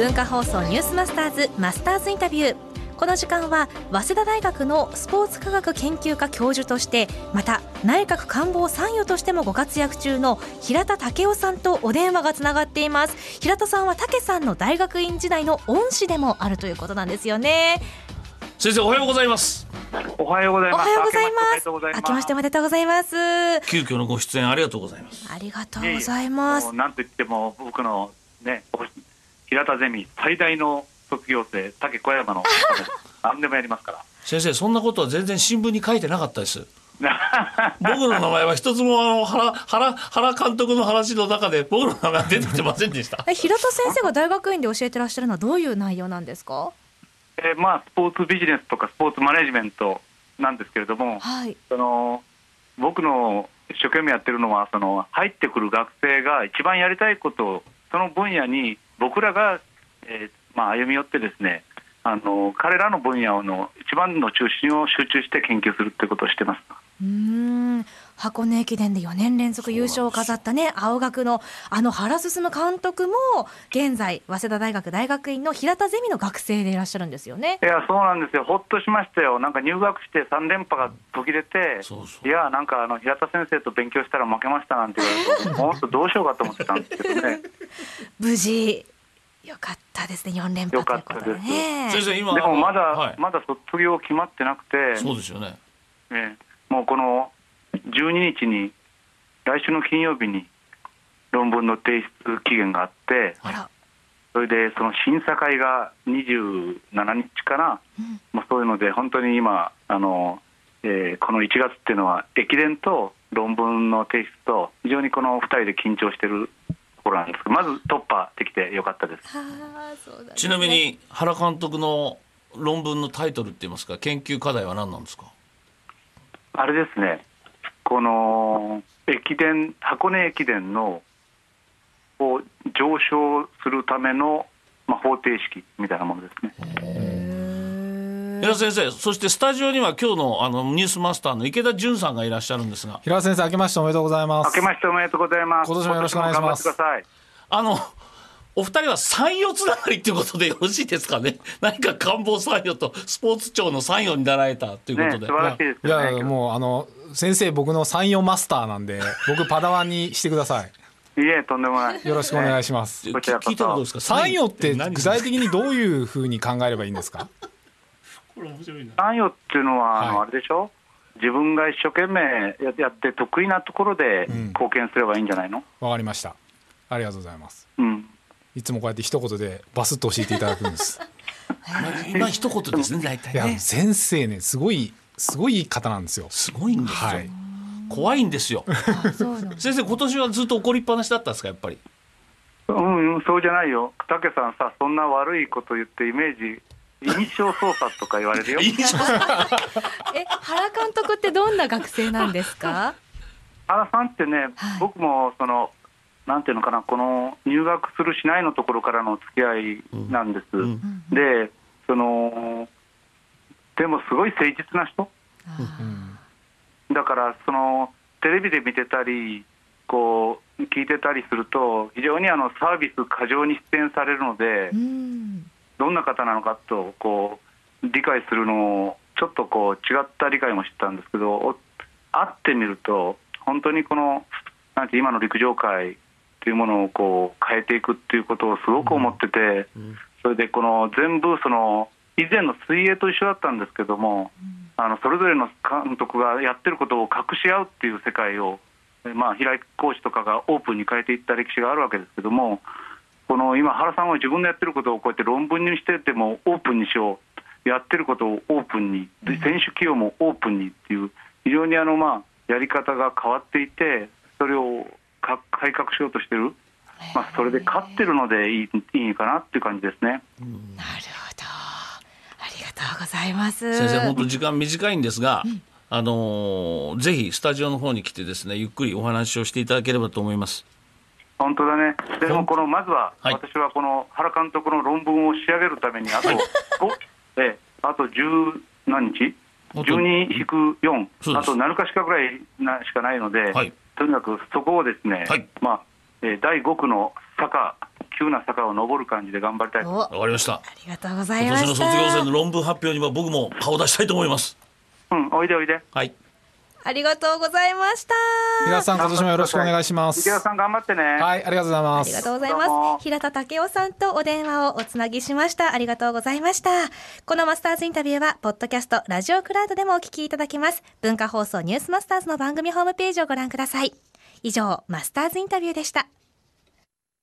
文化放送ニュースマスターズマスターズインタビュー。この時間は早稲田大学のスポーツ科学研究科教授としてまた内閣官房参与としてもご活躍中の平田武雄さんとお電話がつながっています。平田さんは武さんの大学院時代の恩師でもあるということなんですよね。先生おはようございます。おはようございます。おはようございます。明けましておめでとうございます。急遽のご出演ありがとうございます。ありがとうございます。もうなんといっても僕のね平田ゼミ最大の卒業生竹小山の何でもやりますから。先生そんなことは全然新聞に書いてなかったです。僕の名前は一つもあの原原原監督の話の中で僕の名前は出てきてませんでした。え平田先生が大学院で教えてらっしゃるのはどういう内容なんですか？えーまあスポーツビジネスとかスポーツマネジメントなんですけれども、はい。その僕の一生懸命やってるのはその入ってくる学生が一番やりたいことをその分野に僕らが、えーまあ、歩み寄ってですねあの彼らの分野の一番の中心を集中して研究するってことをしてます。うーん。箱根駅伝で4年連続優勝を飾ったね青学のあの原進監督も現在早稲田大学大学院の平田ゼミの学生でいらっしゃるんですよね。いやそうなんですよ、ほっとしましたよ、なんか入学して3連覇が途切れて、そうそう。いや、なんかあの平田先生と勉強したら負けましたなんて言われて、もっとどうしようかと思ってたんですけどね、無事よかったですね4連覇ということでね。先生今でもまだ、はい、まだ卒業決まってなくて、そうですよね。ええ。もうこの12日に、来週の金曜日に論文の提出期限があって、あら。それでその審査会が27日かな、まあ、そういうので、本当に今、あのえーこの1月っていうのは、駅伝と論文の提出と、非常にこの2人で緊張してるところなんですけど、まず突破できてよかったです。ねちなみに原監督の論文のタイトルって言いますか研究課題は何なんですか？あれですね、この駅伝、箱根駅伝のを上昇するための、まあ、方程式みたいなものですね。いや先生そしてスタジオには今日のあのニュースマスターの池田純さんがいらっしゃるんですが平田先生、明けましておめでとうございます。明けましておめでとうございます。今年もよろしくお願いします。あのお二人は参与つながりっていうことでよろしいですかね 何か官房参与とスポーツ庁の参与になられたというこね、とで、素晴らしいですよね。いやいや、もう、あの、先生、僕の三四マスターなんで、僕、パダワンにしてください。いえ、とんでもない。よろしくお願いします。こちらこそ聞いたらどうですか？参与って何？具体的にどういうふうに考えればいいんですか？これ面白いな関与っていうのは、あのはいあれでしょ？自分が一生懸命ややって得意なところでうん貢献すればいいんじゃないの？わかりました。ありがとうございます。うん。いつもこうやって一言でバスッと教えていただくんです。今一言ですね 大体いや、ね先生ね、すごい、すごいいい方なんですよ。すごいんですよ、はい。怖いんですよ先生今年はずっと怒りっぱなしだったんですかやっぱり？うん、うんそうじゃないよ。竹さんさ、そんな悪いこと言ってイメージ、印象操作とか言われるよ。え原監督ってどんな学生なんですか？原さんってね、はい僕もその、なんていうのかな、この入学するしないのところからの付き合いなんです。んで、その、でもすごい誠実な人。うん。だからそのテレビで見てたりこう聞いてたりすると非常にあのサービス過剰に出演されるのでうんどんな方なのかとこう理解するのをちょっとこう違った理解もしてたんですけどお会ってみると本当にこのなんて今の陸上界というものをこう変えていくっていうことをすごく思ってて、それでこの全部その以前の水泳と一緒だったんですけども、あのそれぞれの監督がやってることを隠し合うっていう世界を、えまあ、平井コーチとかがオープンに変えていった歴史があるわけですけども、この今、原さんは自分のやってることをこうやって論文にしててもオープンにしよう、やってることをオープンに、で選手起用もオープンにっていう、非常にあの、まあ、やり方が変わっていて、それをか改革しようとしてる、まあ、それで勝ってるのでいいいいかなっていう感じですね。なるほど。ありがとうございます。先生本当時間短いんですが、あのーぜひスタジオの方に来てですねゆっくりお話をしていただければと思います本当だね、でもこのまずは、はい。私はこの原監督の論文を仕上げるために、あと、ごえあと10何日、あと12引く4、そうです。あと7日しかぐらいなしかないので、はい。とにかくそこをですね、はい。まあえー第5区の坂急な坂を登る感じで頑張りたい。おわかりました。ありがとうござい今年ました。の卒業生の論文発表には僕も顔出したいと思います。うんおいでおいで。はいありがとうございました平田さん今年もよろしくお願いします池田さん頑張ってねはいありがとうございまありがすとうございます。平田武雄さんとお電話をおつなぎしました。ありがとうございました。このマスターズインタビューは、ポッドキャスト、ラジオクラウドでもお聞きいただけます。文化放送ニュースマスターズの番組ホームページをご覧ください。以上、マスターズインタビューでした。